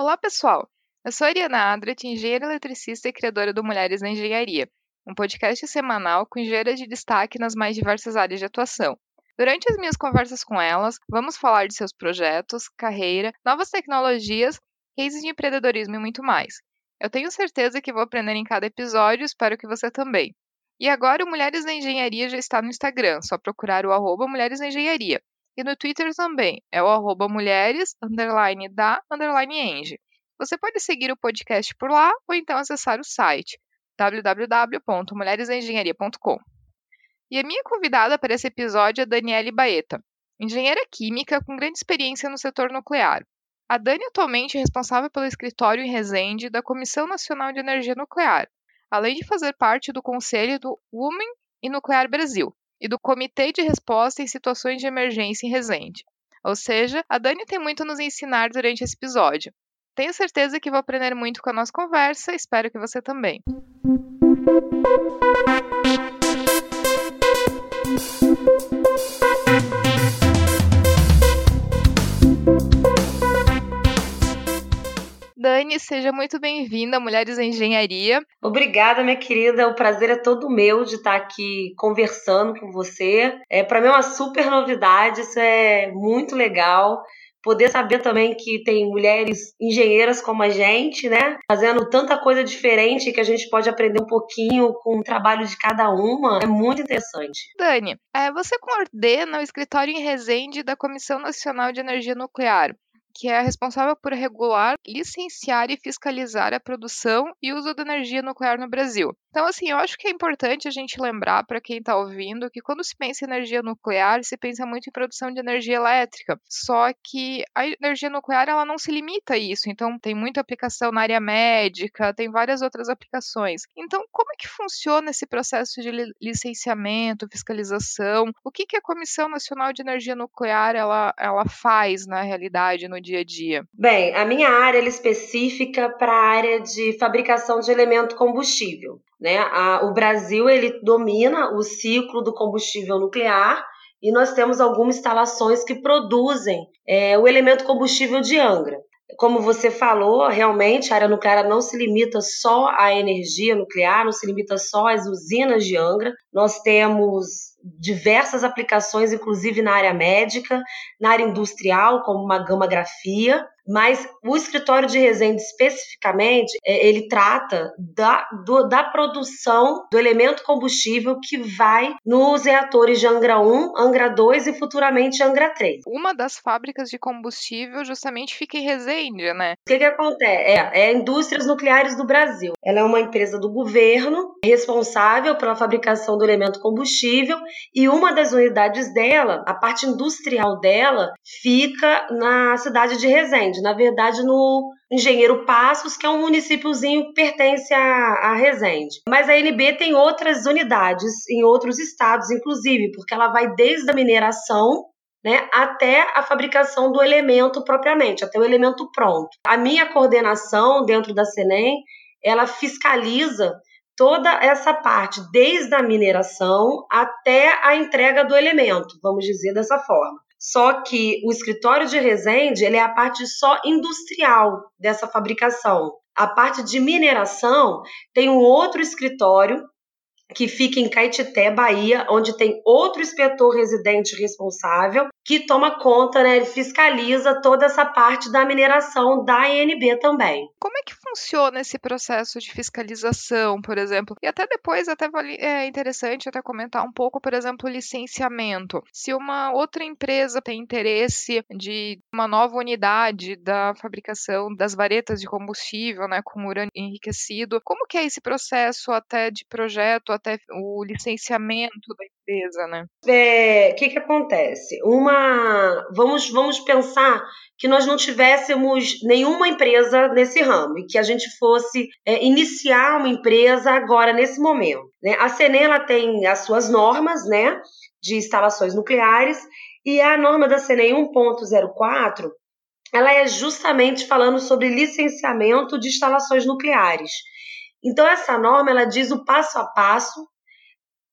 Olá, pessoal! Eu sou a Ariana Adret, engenheira eletricista e criadora do Mulheres na Engenharia, um podcast semanal com engenheiras de destaque nas mais diversas áreas de atuação. Durante as minhas conversas com elas, vamos falar de seus projetos, carreira, novas tecnologias, cases de empreendedorismo e muito mais. Eu tenho certeza que vou aprender em cada episódio, espero que você também. E agora o Mulheres na Engenharia já está no Instagram, só procurar o arroba Mulheres na Engenharia. E no Twitter também, é o arroba mulheres, underline da, underline eng. Você pode seguir o podcast por lá ou então acessar o site www.mulheresengenharia.com. E a minha convidada para esse episódio é Daniele Baeta, engenheira química com grande experiência no setor nuclear. A Dani atualmente é responsável pelo escritório em Resende da Comissão Nacional de Energia Nuclear, além de fazer parte do conselho do Women e Nuclear Brasil, e do Comitê de Resposta em Situações de Emergência em Resende. Ou seja, a Dani tem muito a nos ensinar durante esse episódio. Tenho certeza que vou aprender muito com a nossa conversa, espero que você também. Dani, seja muito bem-vinda Mulheres em Engenharia. Obrigada, minha querida. O prazer é todo meu de estar aqui conversando com você. É para mim é uma super novidade, isso é muito legal poder saber também que tem mulheres engenheiras como a gente, né? Fazendo tanta coisa diferente que a gente pode aprender um pouquinho com o trabalho de cada uma. É muito interessante. Dani, é, você coordena o escritório em Resende da Comissão Nacional de Energia Nuclear que é responsável por regular, licenciar e fiscalizar a produção e uso da energia nuclear no Brasil. Então, assim, eu acho que é importante a gente lembrar para quem está ouvindo que quando se pensa em energia nuclear, se pensa muito em produção de energia elétrica. Só que a energia nuclear ela não se limita a isso. Então, tem muita aplicação na área médica, tem várias outras aplicações. Então, como é que funciona esse processo de licenciamento, fiscalização? O que, que a Comissão Nacional de Energia Nuclear ela, ela faz na realidade no dia a dia? Bem, a minha área é específica para a área de fabricação de elemento combustível. Né? A, o Brasil ele domina o ciclo do combustível nuclear e nós temos algumas instalações que produzem é, o elemento combustível de Angra. Como você falou, realmente a área nuclear não se limita só à energia nuclear, não se limita só às usinas de Angra. Nós temos diversas aplicações, inclusive na área médica, na área industrial, como uma gamografia, mas o escritório de Resende especificamente, é, ele trata da, do, da produção do elemento combustível que vai nos reatores de Angra 1, Angra 2 e futuramente Angra 3. Uma das fábricas de combustível justamente fica em Resende, né? O que, que acontece? É, é a Indústrias Nucleares do Brasil. Ela é uma empresa do governo responsável pela fabricação do elemento combustível e uma das unidades dela, a parte industrial dela, fica na cidade de Resende na verdade no Engenheiro Passos, que é um municípiozinho que pertence a, a Resende. Mas a NB tem outras unidades em outros estados, inclusive, porque ela vai desde a mineração né, até a fabricação do elemento propriamente, até o elemento pronto. A minha coordenação dentro da Senem, ela fiscaliza toda essa parte, desde a mineração até a entrega do elemento, vamos dizer dessa forma. Só que o escritório de Resende ele é a parte só industrial dessa fabricação. A parte de mineração tem um outro escritório que fica em Caetité, Bahia, onde tem outro inspetor residente responsável que toma conta, né, ele fiscaliza toda essa parte da mineração da INB também. Como é que funciona esse processo de fiscalização, por exemplo? E até depois até é interessante até comentar um pouco, por exemplo, licenciamento. Se uma outra empresa tem interesse de uma nova unidade da fabricação das varetas de combustível, né, com urânio enriquecido, como que é esse processo até de projeto, até o licenciamento da empresa, né? O é, que que acontece? Uma, vamos, vamos pensar que nós não tivéssemos nenhuma empresa nesse ramo e que a gente fosse é, iniciar uma empresa agora nesse momento. Né? A CENEM ela tem as suas normas, né, de instalações nucleares e a norma da CENEM 1.04 ela é justamente falando sobre licenciamento de instalações nucleares. Então essa norma ela diz o passo a passo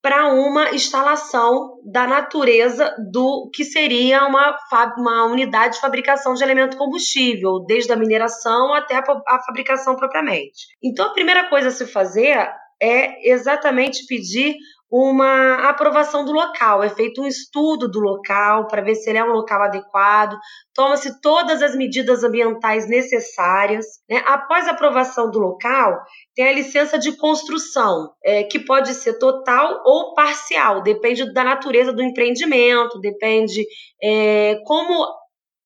para uma instalação da natureza do que seria uma, uma unidade de fabricação de elemento combustível, desde a mineração até a, a fabricação propriamente. Então, a primeira coisa a se fazer é exatamente pedir uma aprovação do local, é feito um estudo do local para ver se ele é um local adequado, toma-se todas as medidas ambientais necessárias. Né? Após a aprovação do local, tem a licença de construção, é, que pode ser total ou parcial, depende da natureza do empreendimento, depende é, como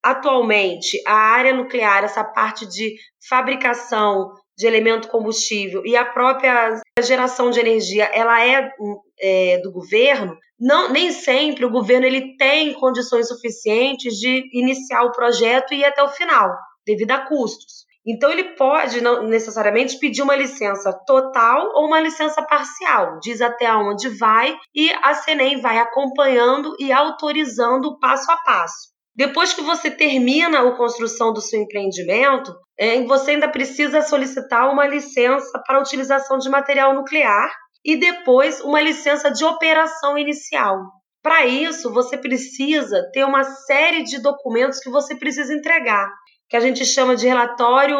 atualmente a área nuclear, essa parte de fabricação de elemento combustível e a própria geração de energia ela é, é, do governo, não, nem sempre o governo ele tem condições suficientes de iniciar o projeto e ir até o final, devido a custos. Então ele pode não necessariamente pedir uma licença total ou uma licença parcial, diz até onde vai e a CENEM vai acompanhando e autorizando passo a passo. Depois que você termina a construção do seu empreendimento, é, você ainda precisa solicitar uma licença para utilização de material nuclear e depois uma licença de operação inicial. Para isso, você precisa ter uma série de documentos que você precisa entregar, que a gente chama de relatório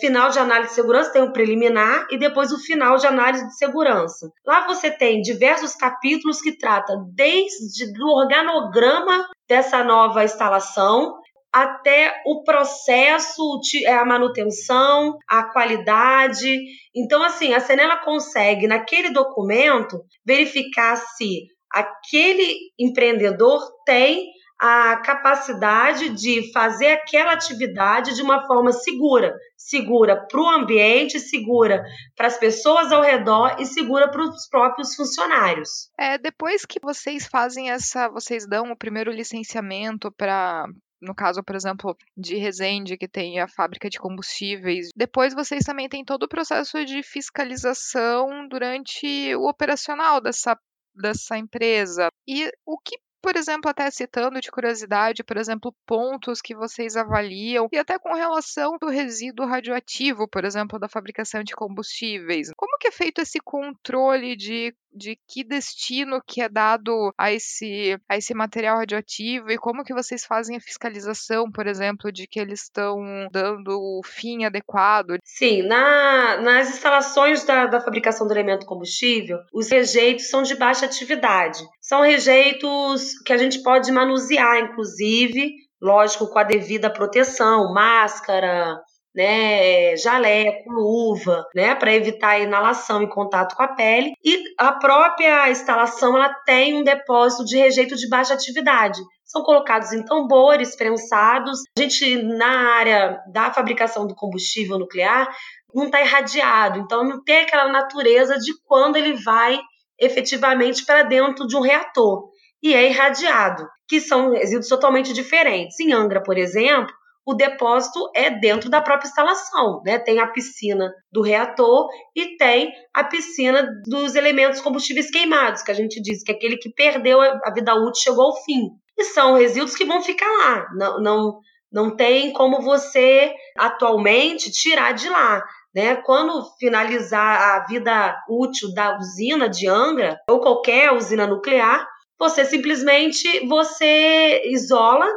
final de análise de segurança, tem o preliminar e depois o final de análise de segurança. Lá você tem diversos capítulos que tratam desde o organograma dessa nova instalação até o processo, é, a manutenção, a qualidade. Então, assim, a Senela consegue, naquele documento, verificar se aquele empreendedor tem a capacidade de fazer aquela atividade de uma forma segura, segura para o ambiente, segura para as pessoas ao redor e segura para os próprios funcionários. É, depois que vocês fazem essa, vocês dão o primeiro licenciamento para no caso, por exemplo, de Resende, que tem a fábrica de combustíveis. Depois vocês também têm todo o processo de fiscalização durante o operacional dessa, dessa empresa. E o que por exemplo, até citando de curiosidade, por exemplo, pontos que vocês avaliam e até com relação do resíduo radioativo, por exemplo, da fabricação de combustíveis. Como que é feito esse controle de de que destino que é dado a esse, a esse material radioativo e como que vocês fazem a fiscalização, por exemplo, de que eles estão dando o fim adequado? Sim, na, nas instalações da, da fabricação do elemento combustível, os rejeitos são de baixa atividade. São rejeitos que a gente pode manusear, inclusive, lógico, com a devida proteção, máscara, né, jaleco, luva, né, para evitar a inalação e contato com a pele. E a própria instalação ela tem um depósito de rejeito de baixa atividade. São colocados em tambores prensados. A gente na área da fabricação do combustível nuclear não está irradiado, então não tem aquela natureza de quando ele vai efetivamente para dentro de um reator e é irradiado, que são resíduos totalmente diferentes. Em Angra, por exemplo, o depósito é dentro da própria instalação, né? Tem a piscina do reator e tem a piscina dos elementos combustíveis queimados, que a gente diz que é aquele que perdeu a vida útil chegou ao fim. E são resíduos que vão ficar lá, não, não, não tem como você atualmente tirar de lá. Né? Quando finalizar a vida útil da usina de Angra ou qualquer usina nuclear, você simplesmente você isola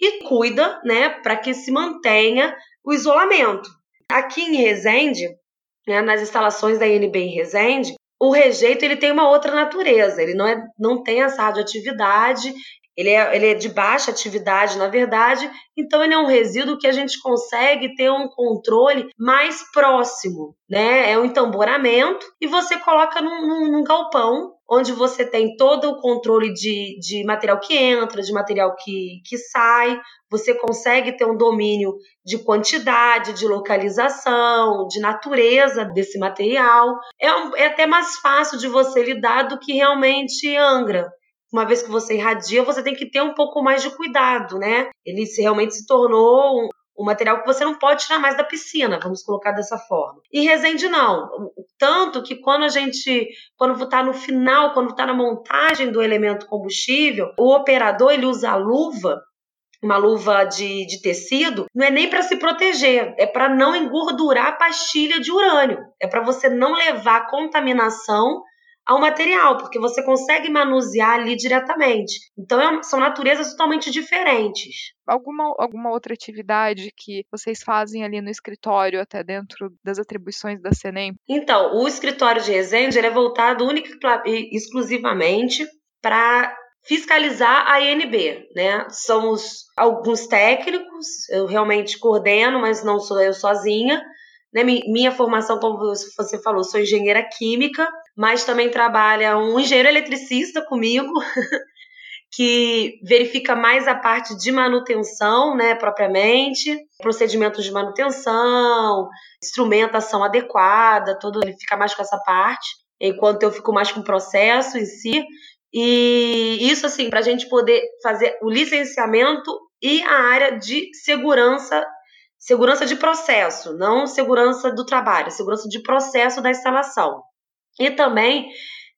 e cuida, né, para que se mantenha o isolamento. Aqui em Resende, né, nas instalações da INB em Resende, o rejeito ele tem uma outra natureza, ele não, é, não tem essa radioatividade, ele é, ele é de baixa atividade, na verdade, então ele é um resíduo que a gente consegue ter um controle mais próximo, né? É um entamboramento e você coloca num, num, num galpão onde você tem todo o controle de, de material que entra, de material que, que sai, você consegue ter um domínio de quantidade, de localização, de natureza desse material. É, um, é até mais fácil de você lidar do que realmente Angra uma vez que você irradia, você tem que ter um pouco mais de cuidado, né? Ele se, realmente se tornou um material que você não pode tirar mais da piscina, vamos colocar dessa forma. E Resende não. Tanto que quando a gente, quando está no final, quando está na montagem do elemento combustível, o operador ele usa a luva uma luva de, de tecido, não é nem para se proteger, é para não engordurar a pastilha de urânio. É para você não levar contaminação ao material, porque você consegue manusear ali diretamente. Então é, são naturezas totalmente diferentes. Alguma, alguma outra atividade que vocês fazem ali no escritório, até dentro das atribuições da CENEM? Então, o escritório de Resende é voltado única e exclusivamente para fiscalizar a INB, né? Somos alguns técnicos, eu realmente coordeno, mas não sou eu sozinha. Né? Minha formação, como você falou, sou engenheira química, mas também trabalha um engenheiro eletricista comigo, que verifica mais a parte de manutenção, né, propriamente, procedimentos de manutenção, instrumentação adequada, tudo ele fica mais com essa parte, enquanto eu fico mais com o processo em si. E isso, assim, para a gente poder fazer o licenciamento e a área de segurança, segurança de processo, não segurança do trabalho, segurança de processo da instalação. E também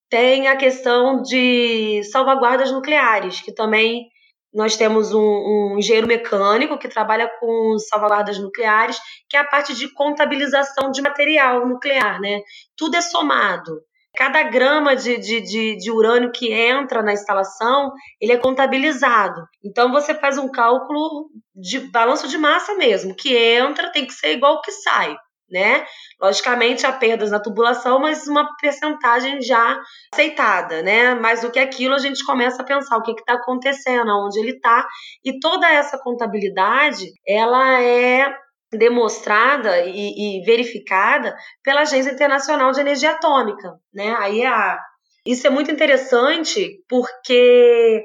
tem a questão de salvaguardas nucleares, que também nós temos um, um, engenheiro mecânico que trabalha com salvaguardas nucleares, que é a parte de contabilização de material nuclear, né? Tudo é somado. Cada grama de, de, de, de, urânio que entra na instalação, ele é contabilizado. Então você faz um cálculo de balanço de massa mesmo, que entra tem que ser igual ao que sai, né? Logicamente há perdas na tubulação, mas uma percentagem já aceitada, né? Mais do que aquilo a gente começa a pensar o que está acontecendo, aonde ele está, e toda essa contabilidade ela é demonstrada e, e, verificada pela Agência Internacional de Energia Atômica, né? Aí a, isso é muito interessante porque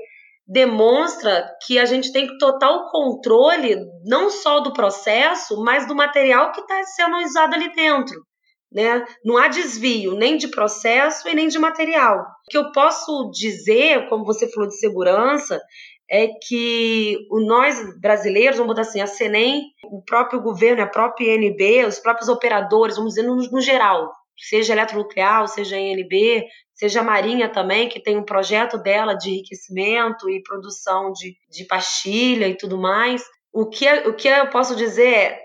demonstra que a gente tem total controle não só do processo, mas do material que está sendo usado ali dentro. Né? Não há desvio nem de processo e nem de material. O que eu posso dizer, como você falou de segurança, é que nós brasileiros, vamos botar assim, a CENEM, o próprio governo, a própria INB, os próprios operadores, vamos dizer no, no geral, seja eletronuclear, seja INB, seja a Marinha também, que tem um projeto dela de enriquecimento e produção de, de pastilha e tudo mais. O que, o que eu posso dizer é,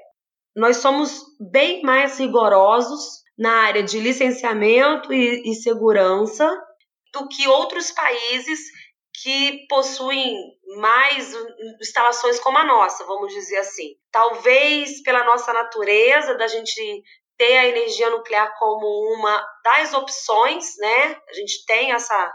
nós somos bem mais rigorosos na área de licenciamento e, e segurança do que outros países que possuem mais instalações como a nossa, vamos dizer assim. Talvez pela nossa natureza, da gente ter a energia nuclear como uma das opções, né? A gente tem essa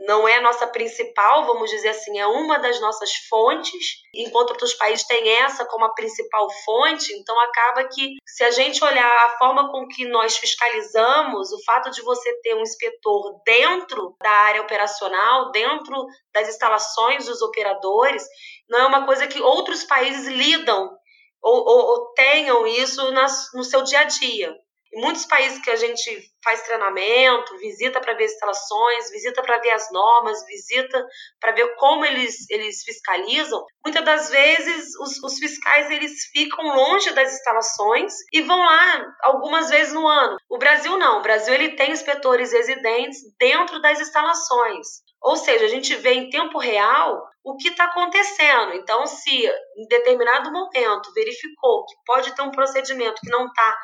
não é a nossa principal, vamos dizer assim, é uma das nossas fontes, enquanto outros países têm essa como a principal fonte, então acaba que se a gente olhar a forma com que nós fiscalizamos, o fato de você ter um inspetor dentro da área operacional, dentro das instalações dos operadores, não é uma coisa que outros países lidam ou, ou, ou tenham isso nas, no seu dia a dia. Em muitos países que a gente faz treinamento, visita para ver instalações, visita para ver as normas, visita para ver como eles, eles fiscalizam, muitas das vezes os, os, fiscais eles ficam longe das instalações e vão lá algumas vezes no ano. O Brasil não, o Brasil ele tem inspetores residentes dentro das instalações. Ou seja, a gente vê em tempo real o que está acontecendo. Então, se em determinado momento verificou que pode ter um procedimento que não está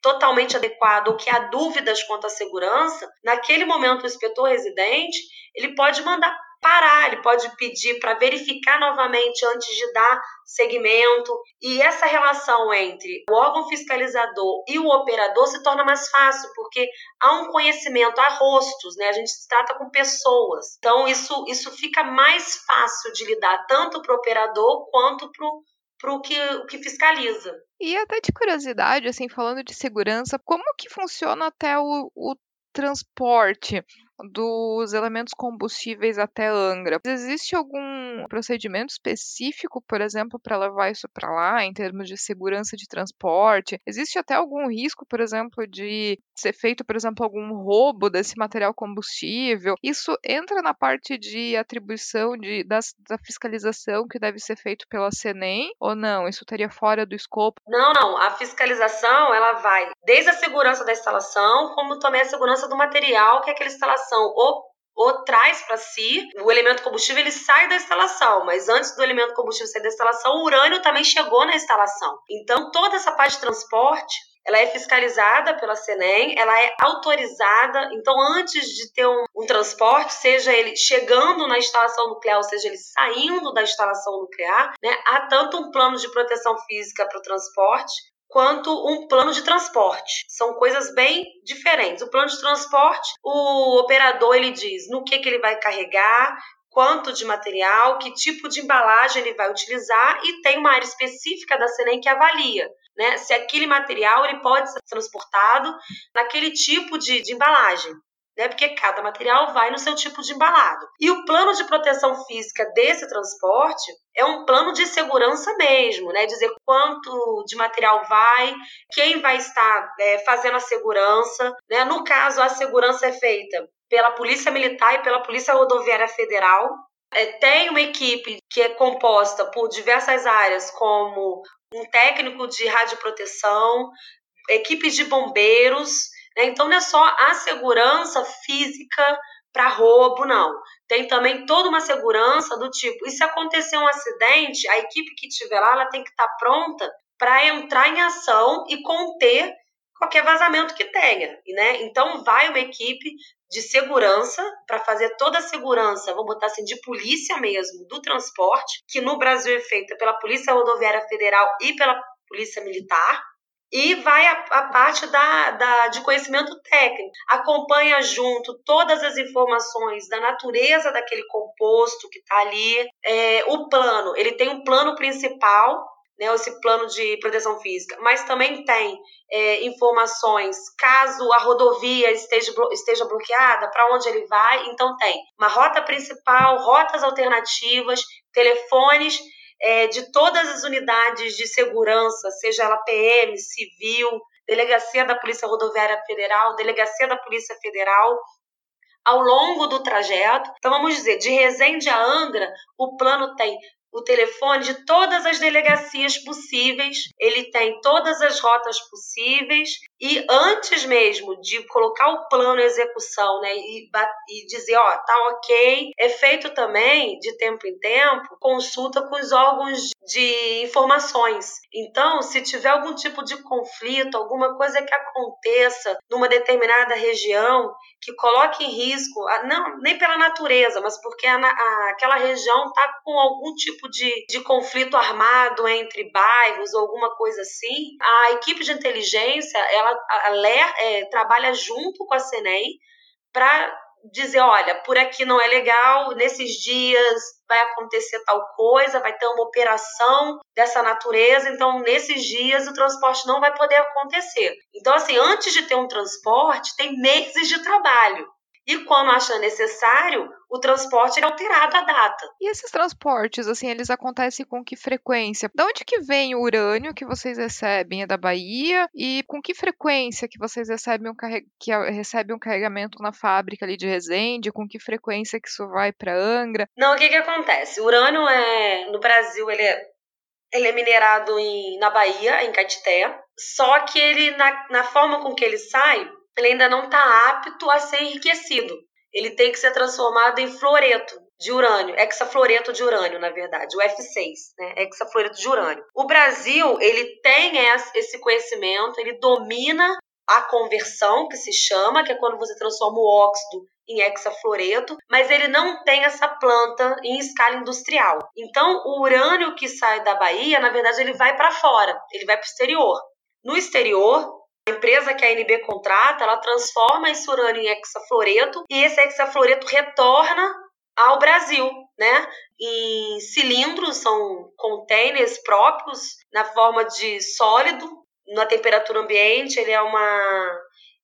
totalmente adequado ou que há dúvidas quanto à segurança, naquele momento o inspetor residente, ele pode mandar parar, ele pode pedir para verificar novamente antes de dar segmento. E essa relação entre o órgão fiscalizador e o operador se torna mais fácil, porque há um conhecimento, há rostos, né? A gente se trata com pessoas. Então, isso, isso fica mais fácil de lidar, tanto para o operador quanto para o para o que, que fiscaliza. E até de curiosidade, assim, falando de segurança, como que funciona até o, o transporte? Dos elementos combustíveis até Angra. Existe algum procedimento específico, por exemplo, para levar isso para lá, em termos de segurança de transporte? Existe até algum risco, por exemplo, de ser feito, por exemplo, algum roubo desse material combustível? Isso entra na parte de atribuição de, da, da fiscalização que deve ser feito pela CENEM ou não? Isso estaria fora do escopo? Não, não. A fiscalização ela vai desde a segurança da instalação, como também a segurança do material que aquela instalação instalação ou, ou traz para si o elemento combustível, ele sai da instalação, mas antes do elemento combustível sair da instalação, o urânio também chegou na instalação. Então, toda essa parte de transporte ela é fiscalizada pela CENEM, ela é autorizada. Então, antes de ter um, um, transporte, seja ele chegando na instalação nuclear, ou seja ele saindo da instalação nuclear, né, há tanto um plano de proteção física para o transporte, quanto um plano de transporte. São coisas bem diferentes. O plano de transporte, o operador ele diz no que, que ele vai carregar, quanto de material, que tipo de embalagem ele vai utilizar e tem uma área específica da CENEM que avalia né, se aquele material ele pode ser transportado naquele tipo de, de embalagem. Né, porque cada material vai no seu tipo de embalado. E o plano de proteção física desse transporte é um plano de segurança mesmo, né? Dizer quanto de material vai, quem vai estar é, fazendo a segurança. Né? No caso, a segurança é feita pela Polícia Militar e pela Polícia Rodoviária Federal. É, tem uma equipe que é composta por diversas áreas, como um técnico de radioproteção, equipe de bombeiros. Né? Então, não é só a segurança física para roubo, não. Tem também toda uma segurança do tipo, e se acontecer um acidente, a equipe que estiver lá, ela tem que estar tá pronta para entrar em ação e conter qualquer vazamento que tenha, né? Então vai uma equipe de segurança para fazer toda a segurança, vamos botar assim, de polícia mesmo, do transporte, que no Brasil é feita pela Polícia Rodoviária Federal e pela Polícia Militar. E vai a, a parte da, da, de conhecimento técnico, acompanha junto todas as informações da natureza daquele composto que está ali, é, o plano, ele tem um plano principal né, esse plano de proteção física, mas também tem é, informações caso a rodovia esteja, esteja bloqueada, para onde ele vai. Então, tem uma rota principal, rotas alternativas, telefones é, de todas as unidades de segurança, seja ela PM, civil, delegacia da Polícia Rodoviária Federal, delegacia da Polícia Federal, ao longo do trajeto. Então, vamos dizer, de Resende a Angra, o plano tem o telefone de todas as delegacias possíveis, ele tem todas as rotas possíveis e antes mesmo de colocar o plano em execução, né, e, e dizer, ó, tá ok, é feito também de tempo em tempo consulta com os órgãos de informações. Então, se tiver algum tipo de conflito, alguma coisa que aconteça numa determinada região que coloque em risco, não nem pela natureza, mas porque a, a, aquela região está com algum tipo de, de conflito armado entre bairros ou alguma coisa assim, a equipe de inteligência ela a, é, trabalha junto com a CENEM para dizer, olha, por aqui não é legal, nesses dias vai acontecer tal coisa, vai ter uma operação dessa natureza, então nesses dias o transporte não vai poder acontecer. Então, assim, antes de ter um transporte, tem meses de trabalho. E quando acha necessário, o transporte é alterado a data. E esses transportes, assim, eles acontecem com que frequência? De onde que vem o urânio que vocês recebem? É da Bahia? E com que frequência que vocês recebem um, carre... que recebem um carregamento na fábrica ali de Resende? Com que frequência que isso vai para Angra? Não, o que que acontece? O urânio é no Brasil, ele é ele é minerado em, na Bahia, em Caeté, só que ele, na, na forma com que ele sai, ele ainda não está apto a ser enriquecido ele tem que ser transformado em fluoreto de urânio, hexafluoreto de urânio, na verdade, o F6, né? Hexafluoreto de urânio. O Brasil, ele tem esse conhecimento, ele domina a conversão, que se chama, que é quando você transforma o óxido em hexafluoreto, mas ele não tem essa planta em escala industrial. Então, o urânio que sai da Bahia, na verdade, ele vai para fora, ele vai para o exterior. No exterior, a empresa que a NB contrata, ela transforma esse urânio em hexafluoreto e esse hexafluoreto retorna ao Brasil, né? Em cilindros, são containers próprios na forma de sólido, na temperatura ambiente, ele é uma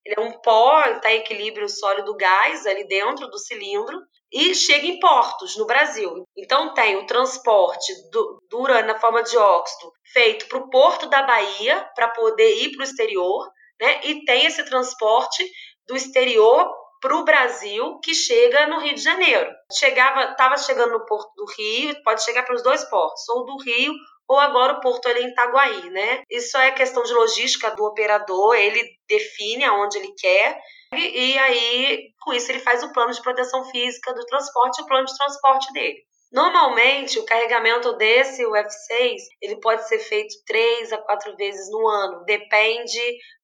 ele é um pó, está em equilíbrio sólido-gás ali dentro do cilindro e chega em portos no Brasil. Então tem o transporte do, do urânio na forma de óxido feito para o porto da Bahia para poder ir para o exterior né? E tem esse transporte do exterior para o Brasil que chega no Rio de Janeiro. Chegava, estava chegando no Porto do Rio, pode chegar para os dois portos, ou do Rio ou agora o porto ali em Itaguaí, né? Isso é questão de logística do operador, ele define aonde ele quer e, e aí com isso ele faz o plano de proteção física do transporte, o plano de transporte dele. Normalmente, o carregamento desse UF6 ele pode ser feito três a quatro vezes no ano. Depende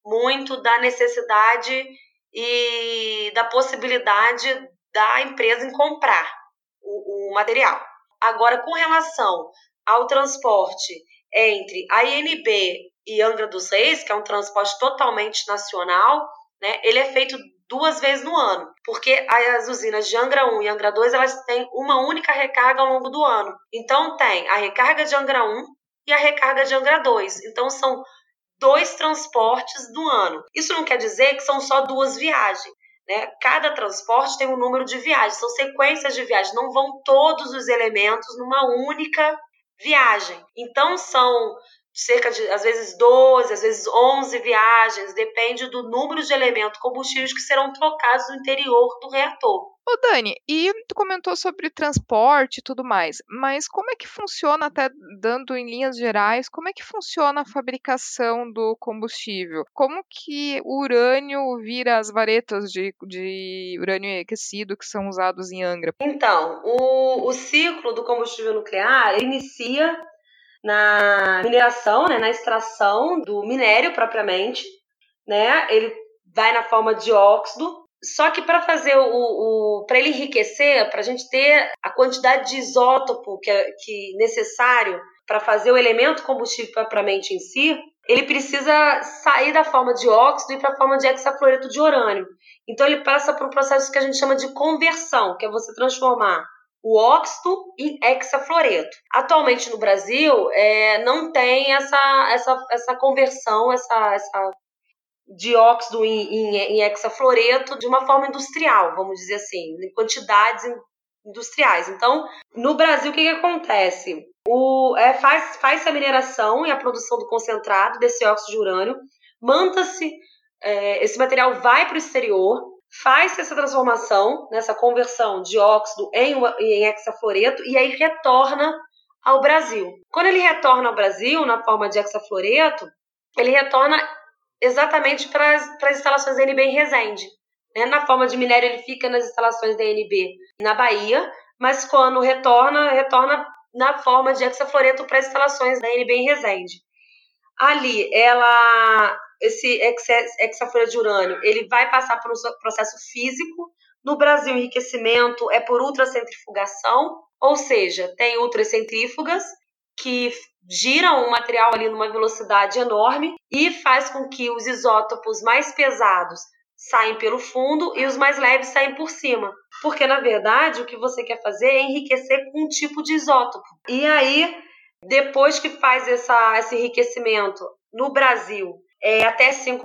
muito da necessidade e da possibilidade da empresa em comprar o, o material. Agora, com relação ao transporte entre a INB e Angra dos Reis, que é um transporte totalmente nacional, né, ele é feito duas vezes no ano, porque as usinas de Angra 1 e Angra 2 elas têm uma única recarga ao longo do ano. Então tem a recarga de Angra 1 e a recarga de Angra 2. Então são dois transportes do ano. Isso não quer dizer que são só duas viagens. Né? Cada transporte tem um número de viagens, são sequências de viagens, não vão todos os elementos numa única viagem. Então são cerca de, às vezes, 12, às vezes 11 viagens, depende do número de elementos combustíveis que serão trocados no interior do reator. Ô Dani, e tu comentou sobre transporte e tudo mais, mas como é que funciona, até dando em linhas gerais, como é que funciona a fabricação do combustível? Como que o urânio vira as varetas de, de urânio aquecido que são usados em Angra? Então, o, o ciclo do combustível nuclear inicia na mineração, né, na extração do minério propriamente, né? Ele vai na forma de óxido. Só que para fazer o, o para ele enriquecer, para a gente ter a quantidade de isótopo que é que necessário para fazer o elemento combustível propriamente em si, ele precisa sair da forma de óxido e para a forma de hexafluoreto de urânio. Então ele passa por um processo que a gente chama de conversão, que é você transformar o óxido e hexafluoreto. Atualmente no Brasil é, não tem essa, essa, essa conversão, essa, essa dióxido em, em, em hexafluoreto de uma forma industrial, vamos dizer assim, em quantidades industriais. Então, no Brasil, o que, que acontece? O, é, faz, faz a mineração e a produção do concentrado desse óxido de urânio, manta-se, é, esse material vai para o exterior, faz essa transformação, nessa conversão de óxido em, em hexafluoreto e aí retorna ao Brasil. Quando ele retorna ao Brasil na forma de hexafluoreto, ele retorna exatamente para as instalações da NB em Resende. Né? Na forma de minério, ele fica nas instalações da NB na Bahia, mas quando retorna, retorna na forma de hexafluoreto para as instalações da NB em Resende. Ali, ela esse hexafluoreto de urânio, ele vai passar por um processo físico. No Brasil, enriquecimento é por ultracentrifugação, ou seja, tem ultracentrífugas que giram o material ali numa velocidade enorme e faz com que os isótopos mais pesados saem pelo fundo e os mais leves saem por cima. Porque, na verdade, o que você quer fazer é enriquecer com um tipo de isótopo. E aí, depois que faz essa, esse enriquecimento no Brasil, é até 5%,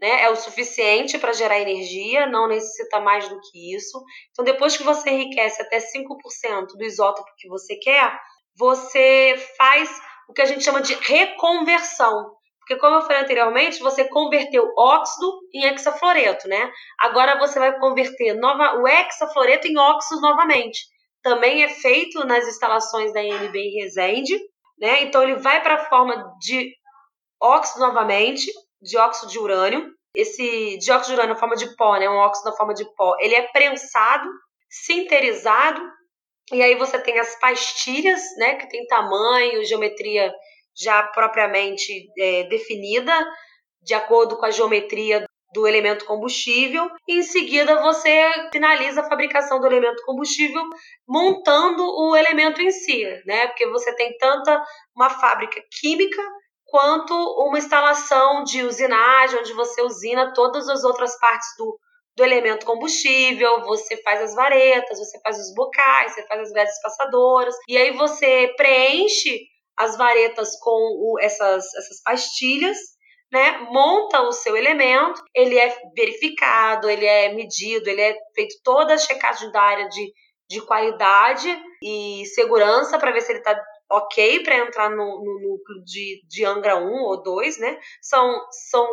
né? É o suficiente para gerar energia, não necessita mais do que isso. Então, depois que você enriquece até 5% do isótopo que você quer, você faz o que a gente chama de reconversão. Porque, como eu falei anteriormente, você converteu óxido em hexafluoreto, né? Agora você vai converter nova, o hexafluoreto em óxidos novamente. Também é feito nas instalações da INB Resende, né? Então ele vai para a forma de óxido novamente, dióxido de urânio. Esse dióxido de urânio na forma de pó, né, um óxido na forma de pó, ele é prensado, sinterizado, e aí você tem as pastilhas, né, que tem tamanho, geometria já propriamente é, definida, de acordo com a geometria do elemento combustível, e em seguida você finaliza a fabricação do elemento combustível montando o elemento em si, né? Porque você tem tanta uma fábrica química quanto uma instalação de usinagem, onde você usina todas as outras partes do, do elemento combustível, você faz as varetas, você faz os bocais, você faz as grades passadoras, e aí você preenche as varetas com o, essas, essas pastilhas, né? Monta o seu elemento, ele é verificado, ele é medido, ele é feito toda a checagem da área de, de qualidade e segurança para ver se ele está ok para entrar no, no núcleo de, de Angra 1 ou 2, né? São, são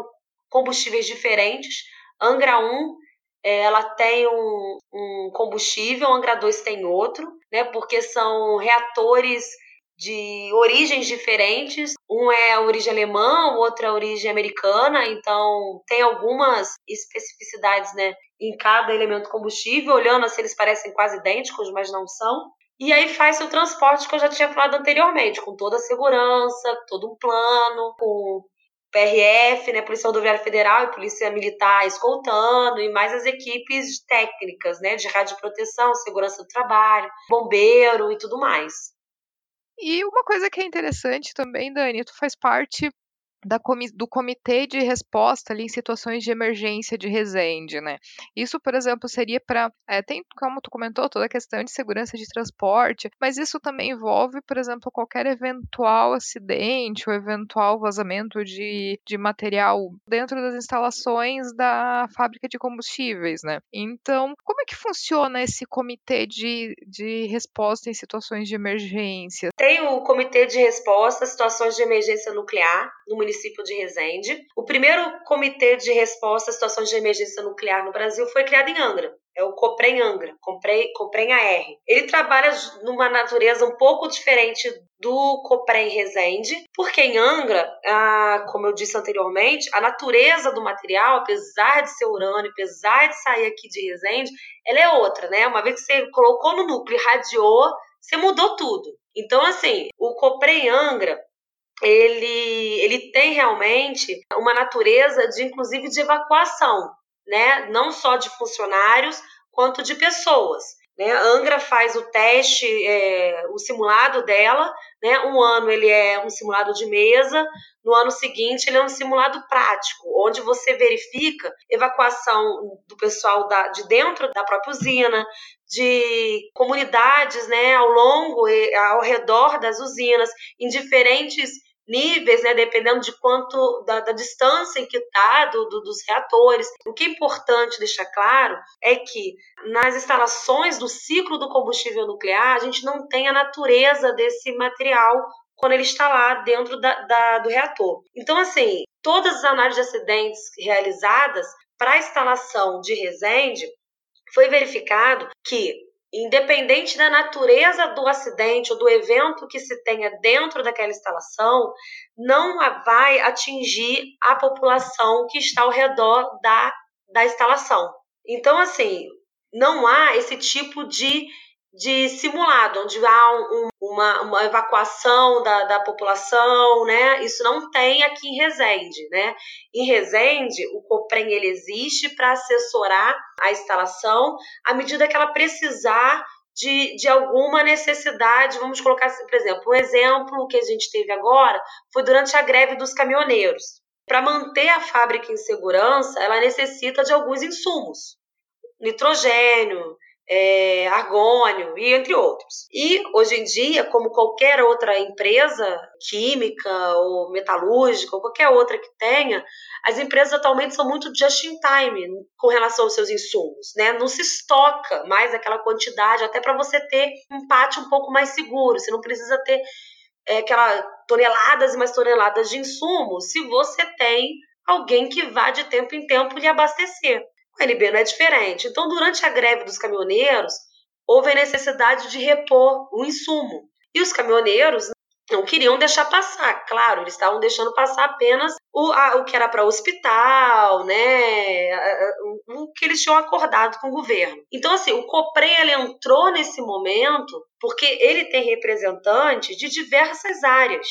combustíveis diferentes. Angra 1 é, ela tem um, um combustível, Angra 2 tem outro, né? Porque são reatores de origens diferentes. Um é origem alemã, o outro é origem americana, então tem algumas especificidades né, em cada elemento combustível, olhando se assim, eles parecem quase idênticos, mas não são. E aí faz o transporte que eu já tinha falado anteriormente, com toda a segurança, todo um plano, com PRF, né, Polícia Rodoviária Federal e Polícia Militar escoltando, e mais as equipes técnicas, né, de radioproteção, segurança do trabalho, bombeiro e tudo mais. E uma coisa que é interessante também, Dani, tu faz parte da, do comitê de resposta ali em situações de emergência de Resende, né? Isso, por exemplo, seria para é, tem, como tu comentou, toda a questão de segurança de transporte, mas isso também envolve, por exemplo, qualquer eventual acidente ou eventual vazamento de, de material dentro das instalações da fábrica de combustíveis, né? Então, como é que funciona esse comitê de, de resposta em situações de emergência? Tem o comitê de resposta situações de emergência nuclear no município de Resende. O primeiro comitê de resposta a situações de emergência nuclear no Brasil foi criado em Angra. É o Coprem Angra, Coprem, Coprem AR. Ele trabalha numa natureza um pouco diferente do Coprem Resende, porque em Angra, ah, como eu disse anteriormente, a natureza do material, apesar de ser urânio, apesar de sair aqui de Resende, ela é outra, né? Uma vez que você colocou no núcleo e radiou, você mudou tudo. Então, assim, o Coprem Angra, ele, ele tem realmente uma natureza de, inclusive, de evacuação, né? Não só de funcionários, quanto de pessoas. Né? A Angra faz o teste, é, o simulado dela, né? Um ano ele é um simulado de mesa, no ano seguinte ele é um simulado prático, onde você verifica evacuação do pessoal da, de dentro da própria usina, de comunidades, né? Ao longo, ao redor das usinas, em diferentes níveis, né, dependendo de quanto da, da distância em que está do, do, dos reatores. O que é importante deixar claro é que nas instalações do ciclo do combustível nuclear a gente não tem a natureza desse material quando ele está lá dentro da, da, do reator. Então, assim, todas as análises de acidentes realizadas para a instalação de Resende foi verificado que independente da natureza do acidente ou do evento que se tenha dentro daquela instalação, não vai atingir a população que está ao redor da, da instalação. Então, assim, não há esse tipo de de simulado, onde há um, uma, uma evacuação da, da população, né? Isso não tem aqui em Resende, né? Em Resende, o COPREM ele existe para assessorar a instalação à medida que ela precisar de, de alguma necessidade. Vamos colocar, assim, por exemplo, um exemplo que a gente teve agora foi durante a greve dos caminhoneiros. Para manter a fábrica em segurança, ela necessita de alguns insumos. Nitrogênio, é, argônio e entre outros. E hoje em dia, como qualquer outra empresa química ou metalúrgica ou qualquer outra que tenha, as empresas atualmente são muito just in time com relação aos seus insumos, né? Não se estoca mais aquela quantidade, até para você ter um pátio um pouco mais seguro. Você não precisa ter é, aquela toneladas e mais toneladas de insumos se você tem alguém que vá de tempo em tempo lhe abastecer. A NB não é diferente. Então, durante a greve dos caminhoneiros, houve a necessidade de repor o insumo. E os caminhoneiros não queriam deixar passar, claro, eles estavam deixando passar apenas o, a, o que era para hospital, né, o, o que eles tinham acordado com o governo. Então, assim, o COPREM ele entrou nesse momento porque ele tem representantes de diversas áreas.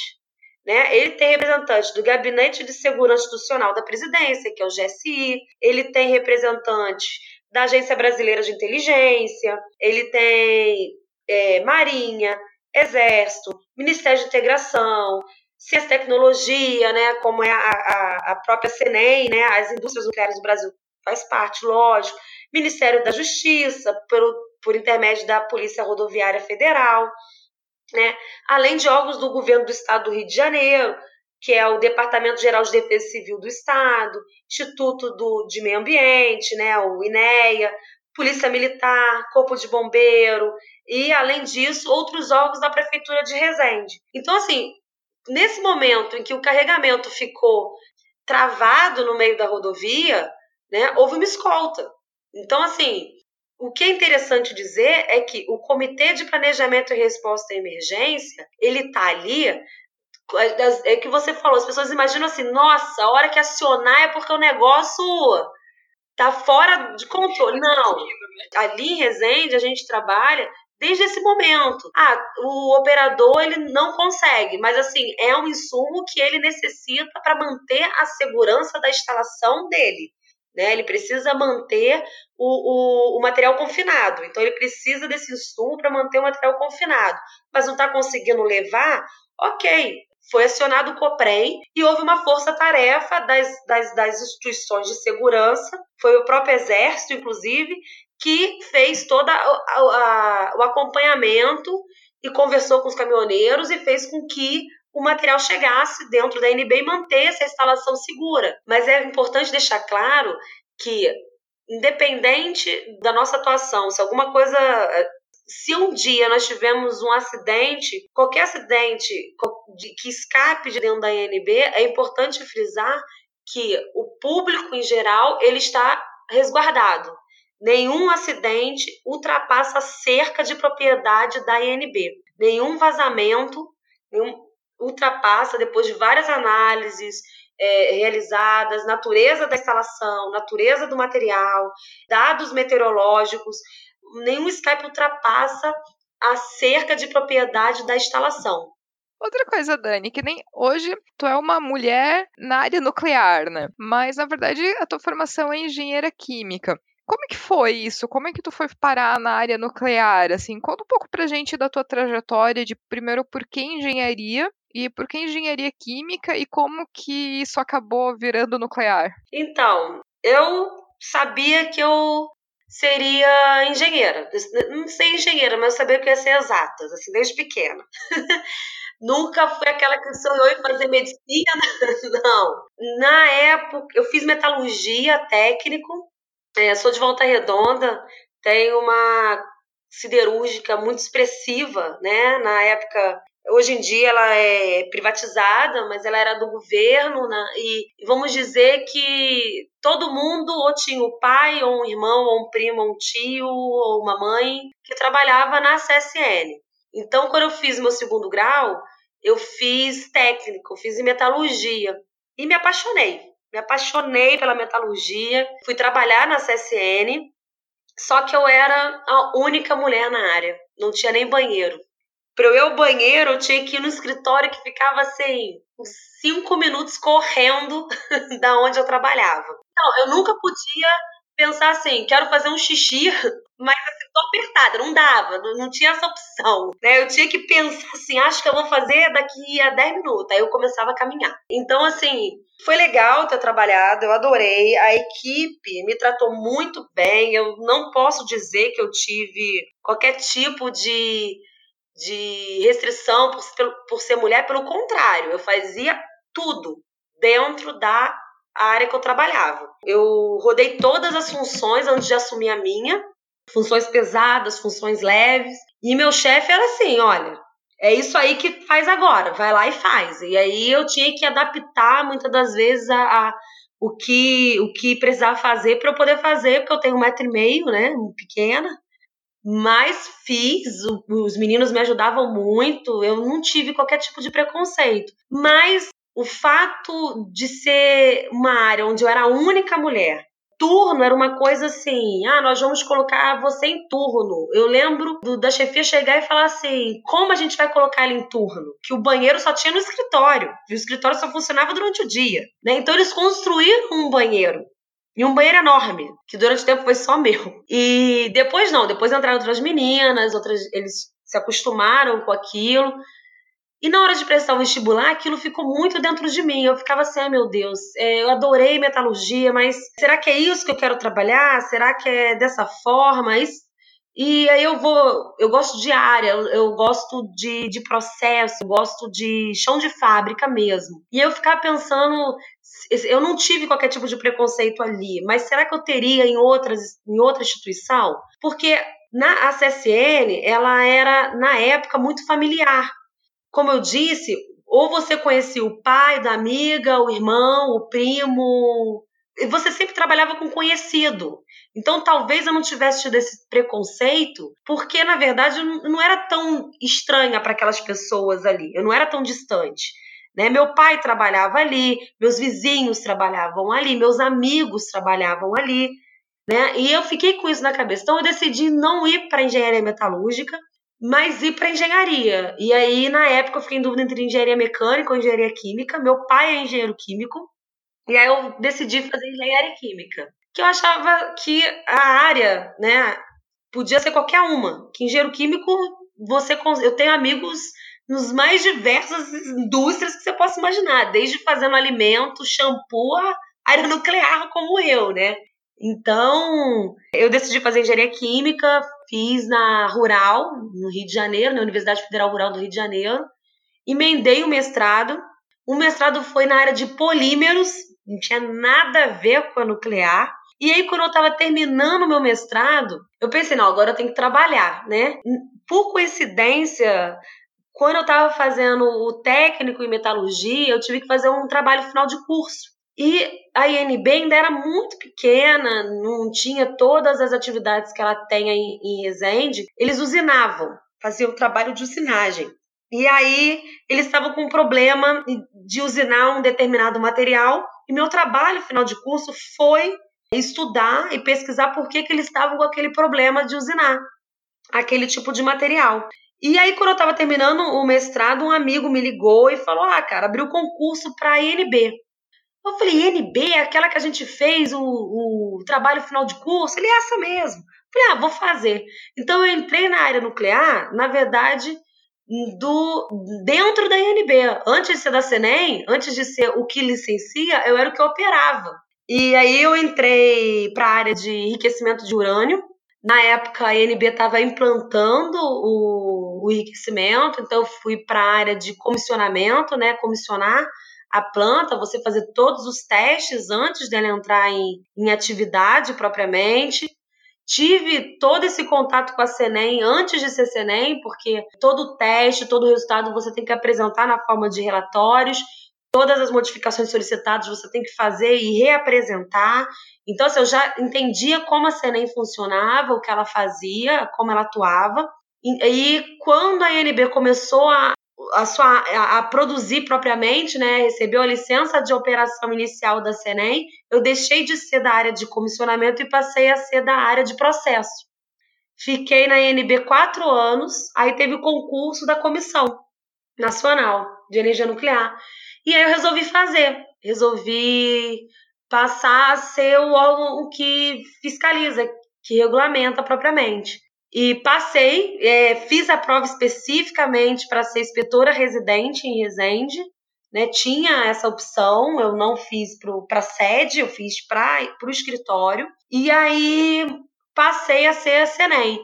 Né? Ele tem representante do Gabinete de Segurança Institucional da Presidência, que é o GSI, ele tem representante da Agência Brasileira de Inteligência, ele tem é, Marinha, Exército, Ministério de Integração, Ciência e Tecnologia, né, como é a, a, a própria CENEM, né, as indústrias nucleares do Brasil faz parte, lógico, Ministério da Justiça, pelo, por intermédio da Polícia Rodoviária Federal né? além de órgãos do governo do estado do Rio de Janeiro, que é o Departamento Geral de Defesa Civil do Estado, Instituto do, de Meio Ambiente, né, o INEA, Polícia Militar, Corpo de Bombeiro e, além disso, outros órgãos da Prefeitura de Resende. Então, assim, nesse momento em que o carregamento ficou travado no meio da rodovia, né, houve uma escolta. Então, assim, o que é interessante dizer é que o Comitê de Planejamento e Resposta à Emergência, ele está ali é que você falou, as pessoas imaginam assim, nossa, a hora que acionar é porque o negócio tá fora de controle. Não. Ali em Resende a gente trabalha desde esse momento. Ah, o operador ele não consegue, mas assim, é um insumo que ele necessita para manter a segurança da instalação dele. Né? Ele precisa manter o, o, o material confinado. Então, ele precisa desse insumo para manter o material confinado. Mas não está conseguindo levar? Ok, foi acionado o COPREM e houve uma força-tarefa das, das, das, instituições de segurança, foi o próprio Exército, inclusive, que fez todo o acompanhamento e conversou com os caminhoneiros e fez com que o material chegasse dentro da NB e mantesse a instalação segura. Mas é importante deixar claro que, independente da nossa atuação, se alguma coisa se um dia nós tivermos um acidente, qualquer acidente que escape de dentro da INB, é importante frisar que o público em geral ele está resguardado. Nenhum acidente ultrapassa a cerca de propriedade da INB. Nenhum vazamento nenhum, ultrapassa, depois de várias análises é, realizadas, natureza da instalação, natureza do material, dados meteorológicos, nenhum Skype ultrapassa a cerca de propriedade da instalação. Outra coisa, Dani, que nem hoje tu é uma mulher na área nuclear, né? Mas na verdade a tua formação é engenheira química. Como é que foi isso? Como é que tu foi parar na área nuclear? Assim, conta um pouco pra gente da tua trajetória de primeiro por que engenharia e por que engenharia química e como que isso acabou virando nuclear. Então, eu sabia que eu seria engenheira. Não sei engenheira, mas eu sabia que ia ser exatas, assim, desde pequena. Nunca fui aquela que sonhou em fazer medicina, não. Na época, eu fiz metalurgia técnico, é, sou de Volta Redonda, tenho uma siderúrgica muito expressiva, né? Na época Hoje em dia ela é privatizada, mas ela era do governo, né? e vamos dizer que todo mundo ou tinha o pai, ou um irmão, ou um primo, ou um tio, ou uma mãe que trabalhava na CSN. Então, quando eu fiz meu segundo grau, eu fiz técnico, fiz em metalurgia e me apaixonei. Me apaixonei pela metalurgia, fui trabalhar na CSN, só que eu era a única mulher na área, não tinha nem banheiro. Para eu ir ao banheiro, eu tinha que ir no escritório que ficava assim, uns cinco minutos correndo da onde eu trabalhava. Então, eu nunca podia pensar assim, quero fazer um xixi, mas assim, tô apertada, não dava, não, não, tinha essa opção, né? Eu tinha que pensar assim, acho que eu vou fazer daqui a 10 minutos, aí eu começava a caminhar. Então, assim, foi legal ter trabalhado, eu adorei, a equipe me tratou muito bem, eu não posso dizer que eu tive qualquer tipo de de restrição por, por ser mulher, pelo contrário, eu fazia tudo dentro da área que eu trabalhava. Eu rodei todas as funções antes de assumir a minha, funções pesadas, funções leves, e meu chefe era assim, olha, é isso aí que faz agora, vai lá e faz. E aí eu tinha que adaptar muitas das vezes a, a o que o que precisava fazer para eu poder fazer, porque eu tenho um metro e meio, né, pequena, mas fiz, os meninos me ajudavam muito, eu não tive qualquer tipo de preconceito. Mas o fato de ser uma área onde eu era a única mulher, turno era uma coisa assim, ah, nós vamos colocar você em turno. Eu lembro do, da chefia chegar e falar assim, como a gente vai colocar ele em turno? Que o banheiro só tinha no escritório, e o escritório só funcionava durante o dia, né? Então eles construíram um banheiro e um banheiro enorme, que durante o tempo foi só meu. E depois não, depois entraram outras meninas, outras eles se acostumaram com aquilo. E na hora de prestar o vestibular, aquilo ficou muito dentro de mim. Eu ficava assim, ai meu Deus, é, eu adorei metalurgia, mas será que é isso que eu quero trabalhar? Será que é dessa forma? Isso e aí eu vou, eu gosto de área, eu, gosto de, de processo, gosto de chão de fábrica mesmo. E eu ficava pensando, eu não tive qualquer tipo de preconceito ali, mas será que eu teria em outras, em outra instituição? Porque na CSN, ela era na época muito familiar. Como eu disse, ou você conhecia o pai da amiga, o irmão, o primo, você sempre trabalhava com conhecido. Então, talvez eu não tivesse tido esse preconceito, porque na verdade eu não era tão estranha para aquelas pessoas ali, eu não era tão distante. Né? Meu pai trabalhava ali, meus vizinhos trabalhavam ali, meus amigos trabalhavam ali. Né? E eu fiquei com isso na cabeça. Então eu decidi não ir para engenharia metalúrgica, mas ir para engenharia. E aí, na época, eu fiquei em dúvida entre engenharia mecânica ou engenharia química. Meu pai é engenheiro químico. E aí eu decidi fazer engenharia química. Que eu achava que a área, né, podia ser qualquer uma. Que engenheiro químico, você eu tenho amigos nos mais diversas indústrias que você possa imaginar, desde fazendo alimento, shampoo, área nuclear como eu, né? Então, eu decidi fazer engenharia química, fiz na Rural, no Rio de Janeiro, na Universidade Federal Rural do Rio de Janeiro, emendei o mestrado. O mestrado foi na área de polímeros, não tinha nada a ver com a nuclear. E aí, quando eu estava terminando meu mestrado, eu pensei, não, agora eu tenho que trabalhar, né? Por coincidência, quando eu estava fazendo o técnico em metalurgia, eu tive que fazer um trabalho final de curso. E a INB ainda era muito pequena, não tinha todas as atividades que ela tem em, em Resende. Eles usinavam, faziam o trabalho de usinagem. E aí eles estavam com um problema de usinar um determinado material. E meu trabalho final de curso foi estudar e pesquisar por que, que eles estavam com aquele problema de usinar aquele tipo de material. E aí, quando eu estava terminando o mestrado, um amigo me ligou e falou: Ah, cara, abriu concurso para a INB. Eu falei, INB é aquela que a gente fez o, o trabalho final de curso? Ele é essa mesmo. Eu falei, ah, vou fazer. Então eu entrei na área nuclear, na verdade, do dentro da INB. Antes de ser da CENEM, antes de ser o que licencia, eu era o que operava. E aí eu entrei para a área de enriquecimento de urânio. Na época a INB estava implantando o, o enriquecimento, então eu fui para a área de comissionamento, né, comissionar a planta, você fazer todos os testes antes dela entrar em, em atividade propriamente. Tive todo esse contato com a Senem antes de ser Senem, porque todo teste, todo resultado você tem que apresentar na forma de relatórios, todas as modificações solicitadas você tem que fazer e reapresentar. Então, assim, eu já entendia como a Senem funcionava, o que ela fazia, como ela atuava. E, e quando a INB começou a, a, sua, a, a, produzir propriamente, né, recebeu a licença de operação inicial da Senem, eu deixei de ser da área de comissionamento e passei a ser da área de processo. Fiquei na INB quatro anos, aí teve o concurso da Comissão Nacional de Energia Nuclear. E aí eu resolvi fazer, resolvi passar a ser o órgão que fiscaliza, que regulamenta propriamente. E passei, é, fiz a prova especificamente para ser inspetora residente em Resende, né? Tinha essa opção, eu não fiz para sede, eu fiz para o escritório. E aí passei a ser a Senem.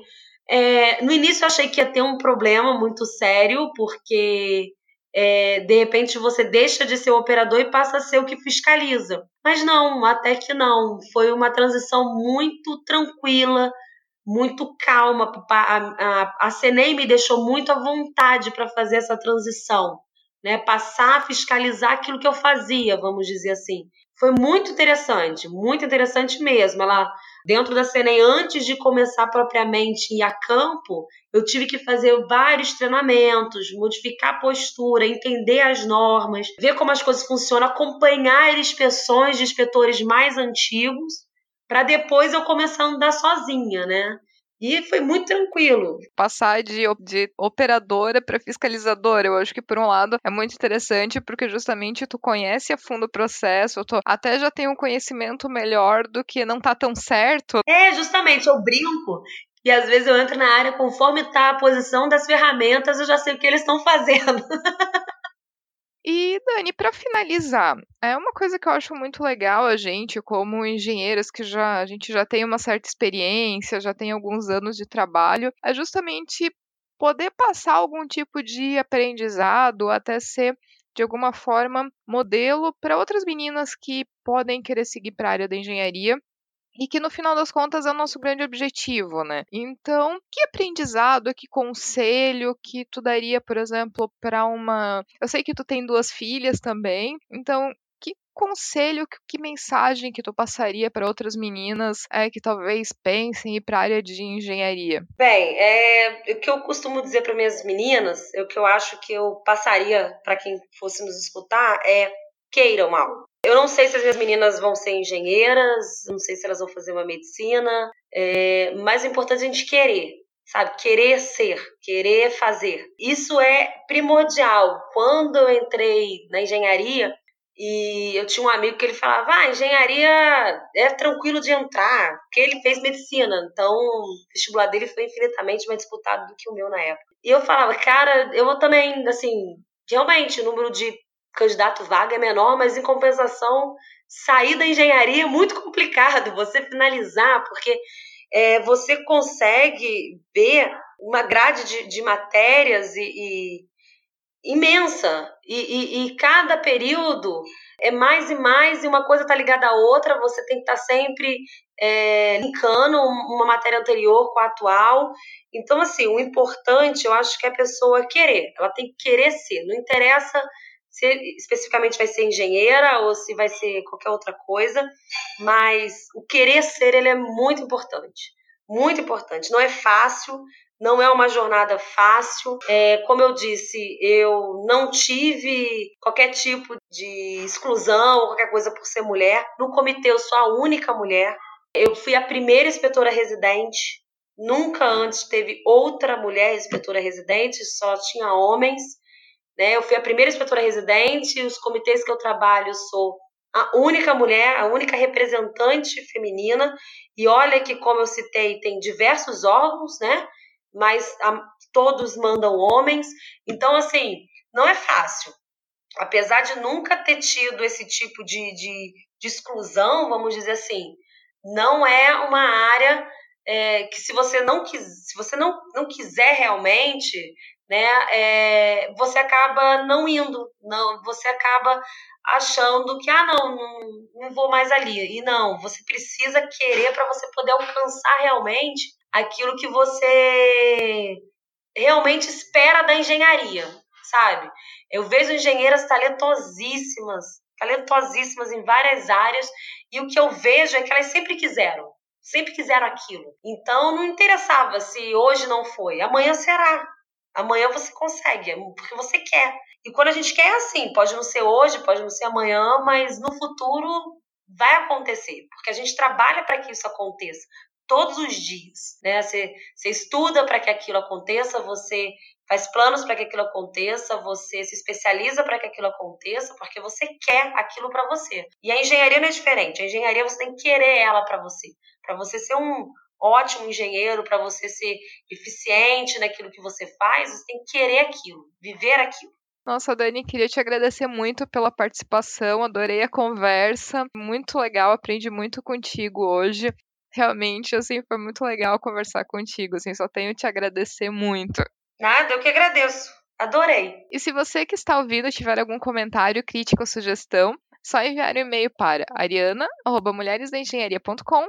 É, no início eu achei que ia ter um problema muito sério, porque é, de repente você deixa de ser o operador e passa a ser o que fiscaliza. Mas não, até que não. Foi uma transição muito tranquila, muito calma. A, a, a CNEI me deixou muito à vontade para fazer essa transição, né? Passar a fiscalizar aquilo que eu fazia, vamos dizer assim. Foi muito interessante, muito interessante mesmo. Ela, dentro da CNEI, antes de começar propriamente ir a campo, eu tive que fazer vários treinamentos, modificar a postura, entender as normas, ver como as coisas funcionam, acompanhar inspeções de inspetores mais antigos para depois eu começar a andar sozinha, né? E foi muito tranquilo. Passar de, de operadora para fiscalizadora, eu acho que por um lado é muito interessante, porque justamente tu conhece a fundo o processo, até já tem um conhecimento melhor do que não tá tão certo. É, justamente, eu brinco e às vezes eu entro na área conforme tá a posição das ferramentas, eu já sei o que eles estão fazendo. E, Dani, para finalizar, é uma coisa que eu acho muito legal a gente, como engenheiros que já a gente já tem uma certa experiência, já tem alguns anos de trabalho, é justamente poder passar algum tipo de aprendizado, até ser de alguma forma modelo para outras meninas que podem querer seguir para a área da engenharia e que no final das contas é o nosso grande objetivo, né? Então, que aprendizado, que conselho que tu daria, por exemplo, para uma. Eu sei que tu tem duas filhas também, então que conselho, que, que mensagem que tu passaria para outras meninas é, que talvez pensem ir para a área de engenharia? Bem, é, o que eu costumo dizer para minhas meninas, é o que eu acho que eu passaria para quem fosse nos escutar é queiram algo. Eu não sei se as minhas meninas vão ser engenheiras, não sei se elas vão fazer uma medicina, é, mas é importante a gente querer, sabe? Querer ser, querer fazer. Isso é primordial. Quando eu entrei na engenharia, e eu tinha um amigo que ele falava: ah, engenharia é tranquilo de entrar, porque ele fez medicina, então o vestibular dele foi infinitamente mais disputado do que o meu na época. E eu falava, cara, eu também, assim, realmente o número de candidato vaga é menor, mas em compensação, sair da engenharia é muito complicado você finalizar, porque é, você consegue ver uma grade de, de matérias e, e imensa, e, e, e, cada período é mais e mais, e uma coisa está ligada à outra, você tem que estar tá sempre é, linkando uma matéria anterior com a atual. Então, assim, o importante, eu acho que é a pessoa querer, ela tem que querer ser, não interessa se especificamente vai ser engenheira ou se vai ser qualquer outra coisa, mas o querer ser ele é muito importante, muito importante. Não é fácil, não é uma jornada fácil. É, como eu disse, eu não tive qualquer tipo de exclusão ou qualquer coisa por ser mulher. No comitê eu sou a única mulher. Eu fui a primeira inspetora residente. Nunca antes teve outra mulher inspetora residente, só tinha homens. Né? Eu fui a primeira inspetora residente, os comitês que eu trabalho eu sou a única mulher, a única representante feminina. E olha que, como eu citei, tem diversos órgãos, né? Mas a, todos mandam homens. Então, assim, não é fácil. Apesar de nunca ter tido esse tipo de, de, de exclusão, vamos dizer assim, não é uma área é, que se você não quis, se você não, não quiser realmente né, é, você acaba não indo, não, você acaba achando que ah não, não, não vou mais ali. E não, você precisa querer para você poder alcançar realmente aquilo que você realmente espera da engenharia, sabe? Eu vejo engenheiras talentosíssimas, talentosíssimas em várias áreas, e o que eu vejo é que elas sempre quiseram, sempre quiseram aquilo. Então não interessava se hoje não foi, amanhã será. Amanhã você consegue, é porque você quer. E quando a gente quer é assim, pode não ser hoje, pode não ser amanhã, mas no futuro vai acontecer, porque a gente trabalha para que isso aconteça todos os dias, né? Você, você estuda para que aquilo aconteça, você faz planos para que aquilo aconteça, você se especializa para que aquilo aconteça, porque você quer aquilo para você. E a engenharia não é diferente. A engenharia você tem que querer ela para você, para você ser um ótimo engenheiro, para você ser eficiente naquilo que você faz, você tem que querer aquilo, viver aquilo. Nossa, Dani, queria te agradecer muito pela participação, adorei a conversa, muito legal, aprendi muito contigo hoje. Realmente, assim, foi muito legal conversar contigo, assim, só tenho te agradecer muito. Nada, eu que agradeço. Adorei. E se você que está ouvindo tiver algum comentário, crítica ou sugestão, só enviar um e-mail para ariana@mulheresdaengenharia.com